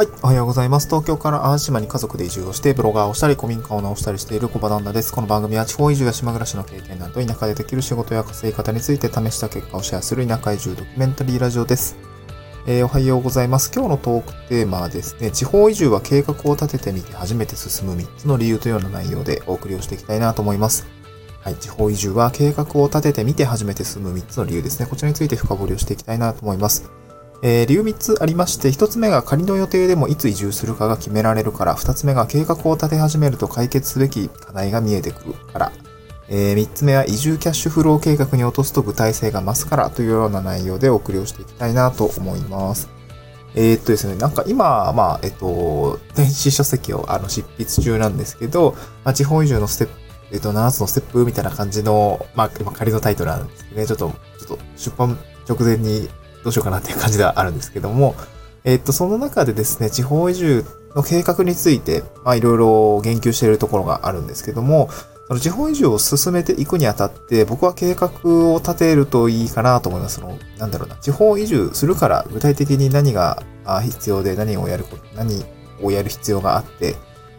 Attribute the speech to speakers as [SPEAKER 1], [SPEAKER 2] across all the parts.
[SPEAKER 1] はい。おはようございます。東京から淡路島に家族で移住をして、ブロガーをしたり、古民家を直したりしている小場旦那です。この番組は地方移住や島暮らしの経験など、田舎でできる仕事や稼ぎ方について試した結果をシェアする田舎移住ドキュメンタリーラジオです。えー、おはようございます。今日のトークテーマはですね、地方移住は計画を立ててみて初めて進む3つの理由というような内容でお送りをしていきたいなと思います。はい。地方移住は計画を立ててみて初めて進む3つの理由ですね。こちらについて深掘りをしていきたいなと思います。えー、理由3つありまして、1つ目が仮の予定でもいつ移住するかが決められるから、2つ目が計画を立て始めると解決すべき課題が見えてくるから、えー、3つ目は移住キャッシュフロー計画に落とすと具体性が増すからというような内容でお送りをしていきたいなと思います。えー、っとですね、なんか今、まあ、えっと、電子書籍をあの執筆中なんですけど、まあ、地方移住のステップ、えっと、7つのステップみたいな感じの、まあ、今仮のタイトルなんですけどね、ちょっと、ちょっと出版直前にどうしようかなっていう感じではあるんですけども、えっと、その中でですね、地方移住の計画について、まあ、いろいろ言及しているところがあるんですけども、その地方移住を進めていくにあたって、僕は計画を立てるといいかなと思います。その、なんだろうな、地方移住するから具体的に何が必要で何をやること、何をやる必要があって、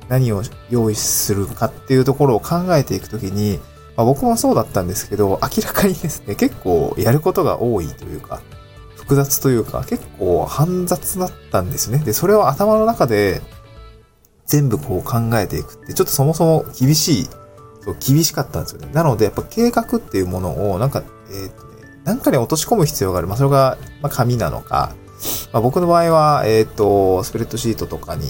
[SPEAKER 1] 何を用意するかっていうところを考えていくときに、まあ、僕もそうだったんですけど、明らかにですね、結構やることが多いというか、複雑というか、結構煩雑だったんですね。で、それを頭の中で全部こう考えていくって、ちょっとそもそも厳しい、そう厳しかったんですよね。なので、やっぱ計画っていうものを、なんか、えっ、とね、なんかに落とし込む必要がある。まあ、それが、まあ、紙なのか、まあ、僕の場合は、えっ、と、スプレッドシートとかに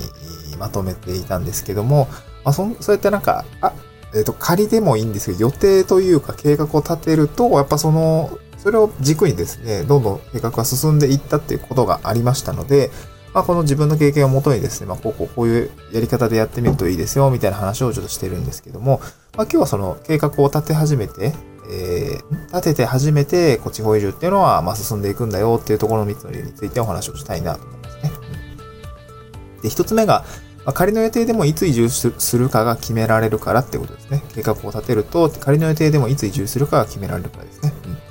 [SPEAKER 1] まとめていたんですけども、まあ、そそうやってなんか、あ、えっ、と、仮でもいいんですけど、予定というか計画を立てると、やっぱそのそれを軸にですね、どんどん計画が進んでいったっていうことがありましたので、まあ、この自分の経験をもとにですね、まあ、こうこうこういうやり方でやってみるといいですよ、みたいな話をちょっとしてるんですけども、まあ、今日はその計画を立て始めて、えー、立てて初めて、こう、地方移住っていうのは、まあ、進んでいくんだよっていうところの3つの理由についてお話をしたいなと思いますね。で、1つ目が、まあ、仮の予定でもいつ移住するかが決められるからってことですね。計画を立てると、仮の予定でもいつ移住するかが決められるからですね。うん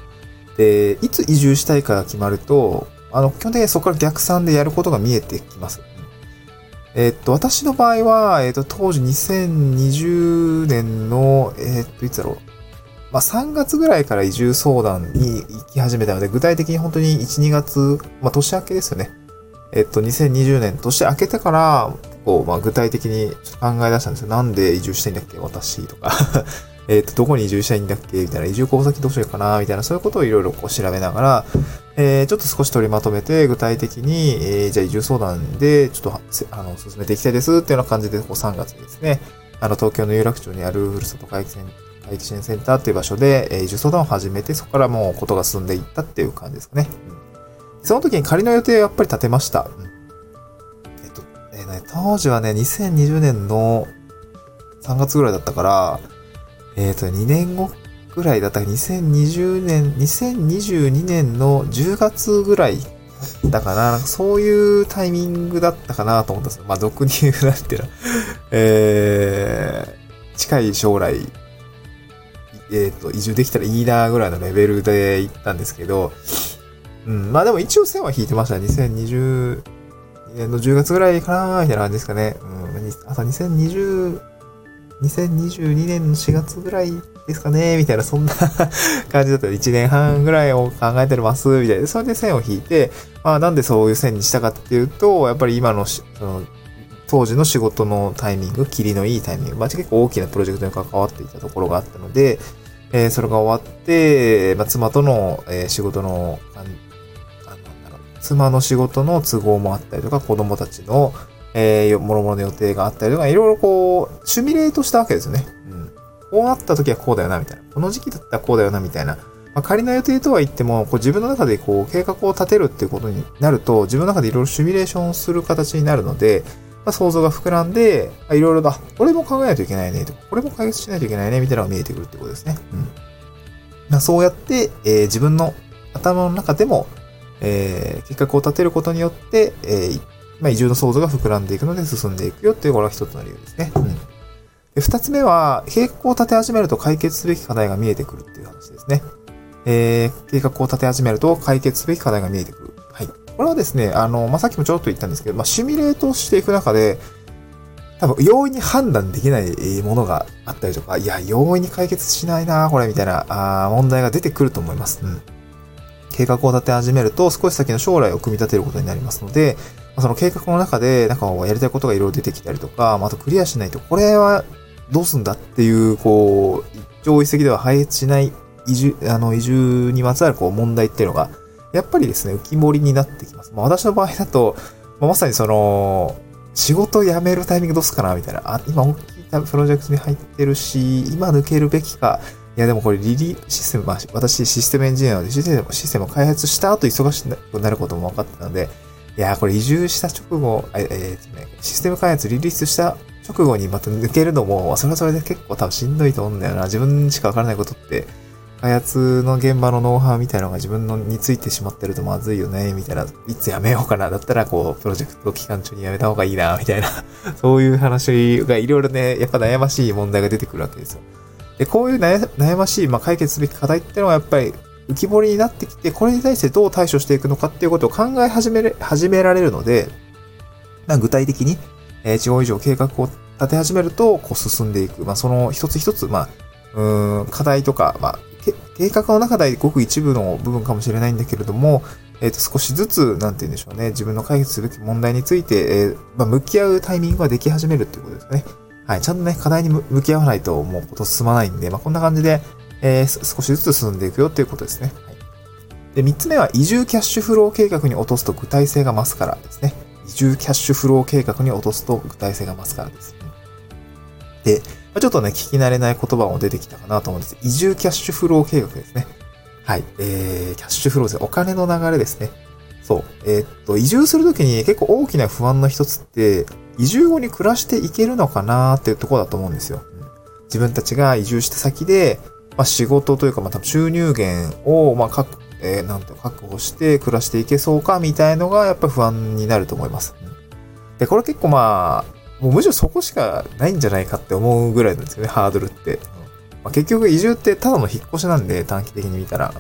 [SPEAKER 1] で、いつ移住したいかが決まると、あの、基本的にそこから逆算でやることが見えてきます。え、っと、私の場合は、え、っと、当時2020年の、え、っと、いつだろう。まあ、3月ぐらいから移住相談に行き始めたので、具体的に本当に1、2月、まあ、年明けですよね。えっと、2020年、年明けてから、こう、まあ、具体的に考え出したんですよ。なんで移住したいんだっけ私とかえっ、ー、と、どこに移住したいんだっけ？みたいな、移住候補先どうしようかな？みたいな、そういうことをいろいろこう調べながら、えー、ちょっと少し取りまとめて、具体的に、えー、じゃあ移住相談で、ちょっと、あの、進めていきたいですっていうような感じで、こう3月にですね、あの、東京の有楽町にあるふるさと回帰回帰支援センターっていう場所で、えー、移住相談を始めて、そこからもうことが進んでいったっていう感じですかね。うん、その時に仮の予定をやっぱり立てました。うん、えっと、えーね、当時はね、2020年の3月ぐらいだったから、えっ、ー、と、2年後ぐらいだったか、2020年、2022年の10月ぐらいだかな、そういうタイミングだったかなと思ったんです。まあ、俗に言うなんていうの、えー、近い将来、えっ、ー、と、移住できたらいいなぐらいのレベルで行ったんですけど、うん、まあでも一応線は引いてました。2020年の10月ぐらいかなみたいな感じですかね。うん、あと2020 2022年の4月ぐらいですかねみたいな、そんな 感じだったら1年半ぐらいを考えてます、みたいな。それで線を引いて、まあなんでそういう線にしたかっていうと、やっぱり今のその、当時の仕事のタイミング、霧のいいタイミング、まあ結構大きなプロジェクトに関わっていたところがあったので、えー、それが終わって、まあ、妻との、えー、仕事の、あの、妻の仕事の都合もあったりとか、子供たちの、えー、もろもろの予定があったりとか、いろいろこう、シミュレートしたわけですよね。うん。こうなった時はこうだよな、みたいな。この時期だったらこうだよな、みたいな。まあ、仮の予定とは言っても、こう自分の中でこう計画を立てるっていうことになると、自分の中でいろいろシミュレーションする形になるので、まあ、想像が膨らんで、いろいろだ、これも考えないといけないね、とか、これも解決しないといけないね、みたいなのが見えてくるってことですね。うん。まあ、そうやって、えー、自分の頭の中でも、えー、計画を立てることによって、えー、まあ、移住の想像が膨らんでいくので進んでいくよっていうこれが一つの理由ですね。うん。で、二つ目は、計画を立て始めると解決すべき課題が見えてくるっていう話ですね。えー、計画を立て始めると解決すべき課題が見えてくる。はい。これはですね、あの、まあ、さっきもちょっと言ったんですけど、まあ、シミュレートしていく中で、多分、容易に判断できないものがあったりとか、いや、容易に解決しないなこれ、みたいな、あ問題が出てくると思います。うん。計画を立て始めると、少し先の将来を組み立てることになりますので、その計画の中で、なんかやりたいことがいろいろ出てきたりとか、まあ、とクリアしないと、これはどうすんだっていう、こう、一朝一夕では配列しない移住、あの、移住にまつわるこう問題っていうのが、やっぱりですね、浮き彫りになってきます。まあ、私の場合だと、まあ、まさにその、仕事辞めるタイミングどうすかなみたいな。あ、今大きいプロジェクトに入ってるし、今抜けるべきか。いや、でもこれリリーシステム、まあ、私システムエンジニアなのでシステム、システム開発した後忙しくなることも分かってたので、いや、これ移住した直後、ええー、ね、システム開発リリースした直後にまた抜けるのも、それはそれで結構多分しんどいと思うんだよな。自分しかわからないことって、開発の現場のノウハウみたいなのが自分のについてしまってるとまずいよね、みたいな。いつやめようかな。だったら、こう、プロジェクト期間中にやめた方がいいな、みたいな。そういう話がいろいろね、やっぱ悩ましい問題が出てくるわけですよ。で、こういう悩ましい、まあ、解決すべき課題っていうのはやっぱり浮き彫りになってきて、これに対してどう対処していくのかっていうことを考え始め、始められるので、まあ、具体的に、えー、地方以上計画を立て始めると、こう進んでいく。まあ、その一つ一つ、まあ、うん、課題とか、まあ、計画の中でごく一部の部分かもしれないんだけれども、えっ、ー、と、少しずつ、なんて言うんでしょうね、自分の解決すべき問題について、えー、まあ、向き合うタイミングができ始めるっていうことですね。はい、ちゃんとね、課題に向き合わないともうこと進まないんで、まあ、こんな感じで、えー、少しずつ進んでいくよっていうことですね。はい、で、三つ目は、移住キャッシュフロー計画に落とすと具体性が増すからですね。移住キャッシュフロー計画に落とすと具体性が増すからです。ねでま、ちょっとね、聞き慣れない言葉も出てきたかなと思うんです。移住キャッシュフロー計画ですね。はい。えー、キャッシュフローですね。お金の流れですね。そう。えー、っと、移住するときに結構大きな不安の一つって、移住後に暮らしていけるのかなっていうとこだと思うんですよ。自分たちが移住した先で、まあ、仕事というか、まあ、収入源を、まあ、確、えー、なんて確保して暮らしていけそうかみたいのが、やっぱ不安になると思います。で、これ結構まあ、もうむしろそこしかないんじゃないかって思うぐらいなんですよね、ハードルって。まあ、結局移住ってただの引っ越しなんで、短期的に見たら。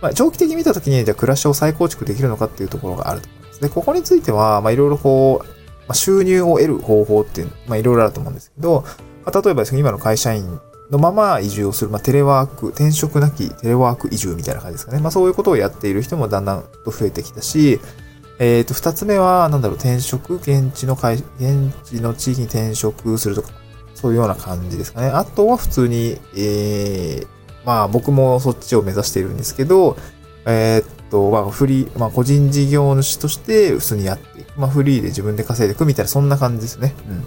[SPEAKER 1] まあ、長期的に見たときに、じゃあ暮らしを再構築できるのかっていうところがあると思います。で、ここについては、まあいろいろこう、まあ、収入を得る方法っていう、まあいろいろあると思うんですけど、まあ、例えばですね、今の会社員のまま移住をする、まあテレワーク、転職なきテレワーク移住みたいな感じですかね。まあそういうことをやっている人もだんだんと増えてきたし、えっ、ー、と、二つ目は、なんだろう、転職、現地の会、現地の地域に転職するとか、そういうような感じですかね。あとは普通に、えー、まあ僕もそっちを目指しているんですけど、えー、っと、まあフリー、まあ個人事業主として普通にやっていく。まあフリーで自分で稼いでいくみたいな、そんな感じですね。うん。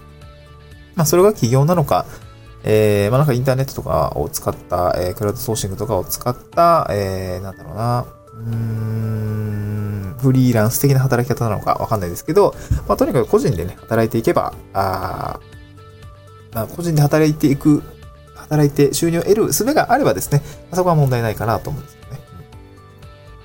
[SPEAKER 1] まあそれが企業なのか、えー、まあなんかインターネットとかを使った、えー、クラウドソーシングとかを使った、えー、なんだろうな、うーん、フリーランス的な働き方なのかわかんないですけど、まあとにかく個人でね、働いていけば、あまあ、個人で働いていく、働いて収入を得る術があればですね、そこは問題ないかなと思うんです。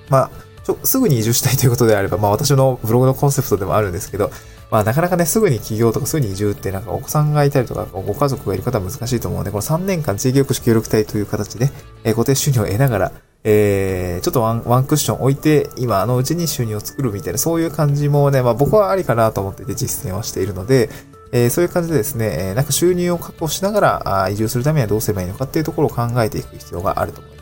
[SPEAKER 1] まあ、ちょ、すぐに移住したいということであれば、まあ私のブログのコンセプトでもあるんですけど、まあなかなかね、すぐに起業とかすぐに移住ってなんかお子さんがいたりとか、ご家族がいる方は難しいと思うので、この3年間地域おこし協力隊という形で、えー、固定収入を得ながら、えー、ちょっとワンワンクッション置いて、今あのうちに収入を作るみたいな、そういう感じもね、まあ僕はありかなと思っていて実践をしているので、えー、そういう感じでですね、え、なんか収入を確保しながらあ移住するためにはどうすればいいのかっていうところを考えていく必要があると思います。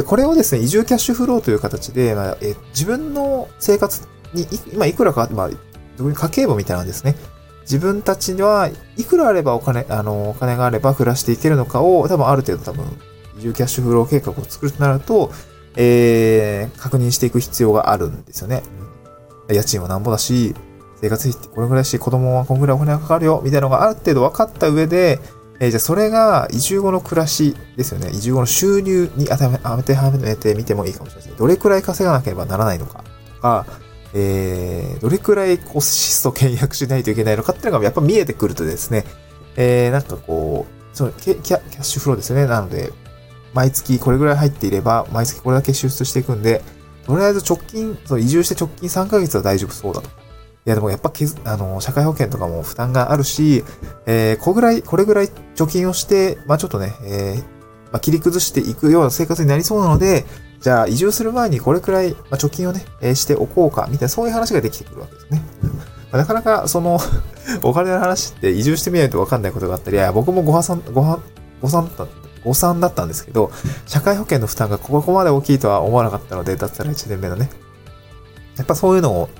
[SPEAKER 1] で、これをですね、移住キャッシュフローという形で、まあえー、自分の生活に今いくらか、まあ、特に家計簿みたいなんですね。自分たちにはいくらあればお金、あの、お金があれば暮らしていけるのかを、多分ある程度多分、移住キャッシュフロー計画を作るとなると、えー、確認していく必要があるんですよね。家賃はなんぼだし、生活費ってこれぐらいし、子供はこんぐらいお金がかかるよ、みたいなのがある程度分かった上で、えー、じゃあそれが移住後の暮らしですよね。移住後の収入に当てはめてみてもいいかもしれないですね。どれくらい稼がなければならないのかとか、えー、どれくらいこうシスト契約しないといけないのかっていうのがやっぱ見えてくるとですね、えー、なんかこう、そのキャキャッシュフローですよね。なので、毎月これぐらい入っていれば、毎月これだけ支出していくんで、とりあえず直近、その移住して直近3ヶ月は大丈夫そうだと。いやでもやっぱけ、あの、社会保険とかも負担があるし、えー、こぐらい、これぐらい貯金をして、まあちょっとね、えー、まあ、切り崩していくような生活になりそうなので、じゃあ移住する前にこれくらい、まあ、貯金をね、えー、しておこうか、みたいなそういう話ができてくるわけですね。まあ、なかなかその お金の話って移住してみないとわかんないことがあったり、いや、僕もご破産、ごは、ご産だった、誤算だったんですけど、社会保険の負担がここまで大きいとは思わなかったので、脱サラ1年目のね。やっぱそういうのを、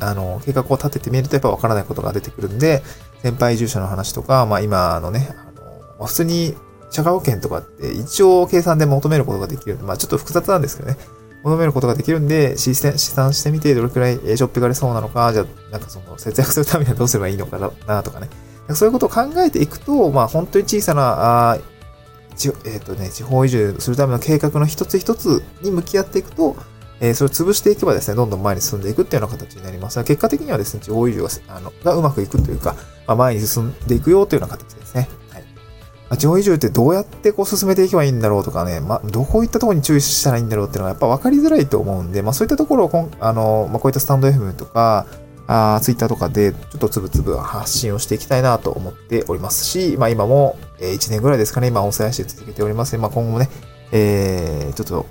[SPEAKER 1] あの、計画を立ててみるとやっぱわからないことが出てくるんで、先輩移住者の話とか、まあ今のね、あの、まあ、普通に社会保険とかって一応計算で求めることができるんで、まあちょっと複雑なんですけどね。求めることができるんで、試算してみてどれくらいしょっぴがれそうなのか、じゃあ、なんかその節約するためにはどうすればいいのかなとかね。そういうことを考えていくと、まあ本当に小さな、あえっ、ー、とね、地方移住するための計画の一つ一つに向き合っていくと、えー、それを潰していけばですね、どんどん前に進んでいくっていうような形になります。結果的にはですね、地方移住があのがうまくいくというか、まあ、前に進んでいくよというような形ですね。はい。まあ、地方移住ってどうやってこう進めていけばいいんだろうとかね、まあ、どこいったところに注意したらいいんだろうっていうのがやっぱ分かりづらいと思うんで、まあそういったところをこん、あの、まあこういったスタンド FM とか、あツイッターとかでちょっとつぶつぶ発信をしていきたいなと思っておりますし、まあ今も、え1年ぐらいですかね、今音声配信続けております。まあ今後もね、えー、ちょっと、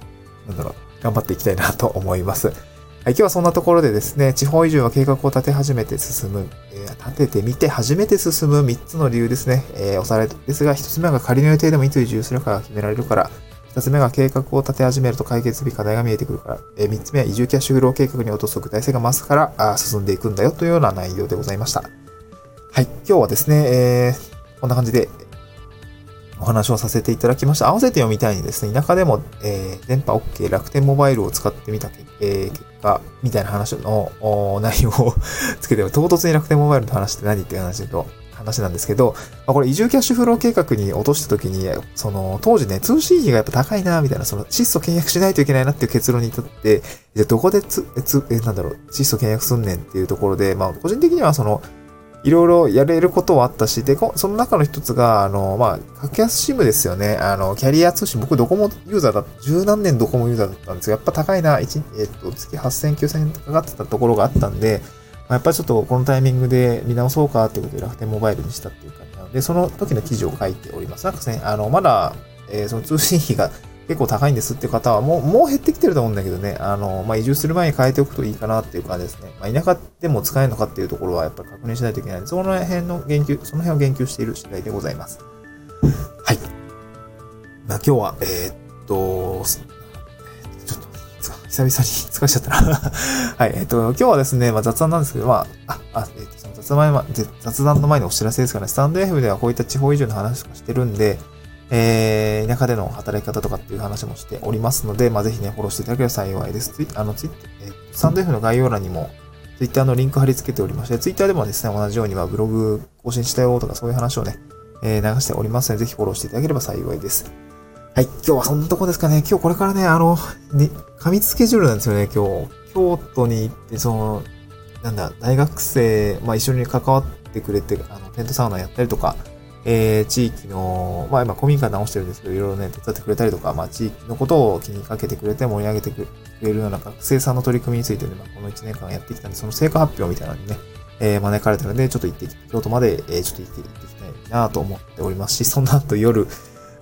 [SPEAKER 1] なんだろう、頑張っていきたいなと思います。はい、今日はそんなところでですね、地方移住は計画を立て始めて進む、えー、立ててみて初めて進む3つの理由ですね、えー、おさらいですが、1つ目が仮の予定でもいつ移住するかが決められるから、二つ目が計画を立て始めると解決日課題が見えてくるから。え三つ目は移住キャッシュフロー計画に落とす具体性が増すからあ進んでいくんだよというような内容でございました。はい。今日はですね、えー、こんな感じでお話をさせていただきました。合わせて読みたいにですね、田舎でも、えー、電波 OK 楽天モバイルを使ってみた、えー、結果、みたいな話の内容を つけて、唐突に楽天モバイルの話って何っていう話だと、話なんですけど、まあ、これ移住キャッシュフロー計画に落とした時に、その、当時ね、通信費がやっぱ高いな、みたいな、その、質素契約しないといけないなっていう結論に至って、じゃどこでつ、つ、え、なんだろう、質素契約すんねんっていうところで、まあ、個人的にはその、いろいろやれることはあったし、で、その中の一つが、あの、まあ、格安シムですよね。あの、キャリア通信、僕ドコモユーザーだ、十何年ドコモユーザーだったんですが、やっぱ高いな、1、えっと、月8000、9000円かかってたところがあったんで、まあ、やっぱりちょっとこのタイミングで見直そうかっていうことで楽天モバイルにしたっていう感じなので、その時の記事を書いております。なんかね、あの、まだ、えー、その通信費が結構高いんですって方はもう、もう減ってきてると思うんだけどね、あの、まあ、移住する前に変えておくといいかなっていう感じですね。まあ、田舎でも使えるのかっていうところはやっぱり確認しないといけないので、その辺の言及、その辺を言及している次第でございます。はい。まあ、今日は、えー、っと、久々に疲れちゃったな はい、えっ、と、今日はですね、まあ、雑談なんですけど、まあ、あ、あえっ、と、その雑談前、雑談の前のお知らせですかね、スタンド F ではこういった地方移住の話とかしてるんで、えー、田舎での働き方とかっていう話もしておりますので、まあ、ぜひね、フォローしていただければ幸いです。ツイあの、ツイえー、スタンド F の概要欄にも、ツイッターのリンク貼り付けておりまして、ツイッターでもですね、同じようにはブログ更新したよとかそういう話をね、えー、流しておりますので、ぜひフォローしていただければ幸いです。はい、今日はそんなとこですかね。今日これからね、あの、ね、過密スケジュールなんですよね、今日。京都に行って、その、なんだ、大学生、まあ一緒に関わってくれて、あの、テントサウナやったりとか、えー、地域の、まあ今古民家直してるんですけど、いろいろね、手伝ってくれたりとか、まあ地域のことを気にかけてくれて盛り上げてくれるような学生さんの取り組みについてね、まあこの1年間やってきたんで、その成果発表みたいなのにね、えー、招かれたので、ちょっと行ってき、京都まで、えー、ちょっと行って、行ってきたいなと思っておりますし、その後夜、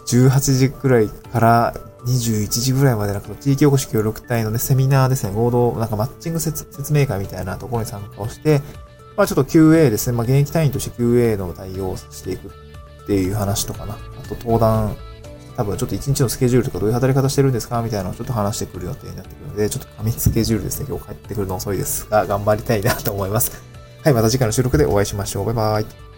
[SPEAKER 1] 18時くらいから21時ぐらいまでなんか地域おこし協力隊のね、セミナーですね、合同、なんかマッチング説明会みたいなところに参加をして、まあちょっと QA ですね、まあ現役隊員として QA の対応をしていくっていう話とかな。あと登壇、多分ちょっと一日のスケジュールとかどういう働き方してるんですかみたいなのをちょっと話してくる予定になってくるので、ちょっと紙スケジュールですね、今日帰ってくるの遅いですが、頑張りたいなと思います。はい、また次回の収録でお会いしましょう。バイバイ。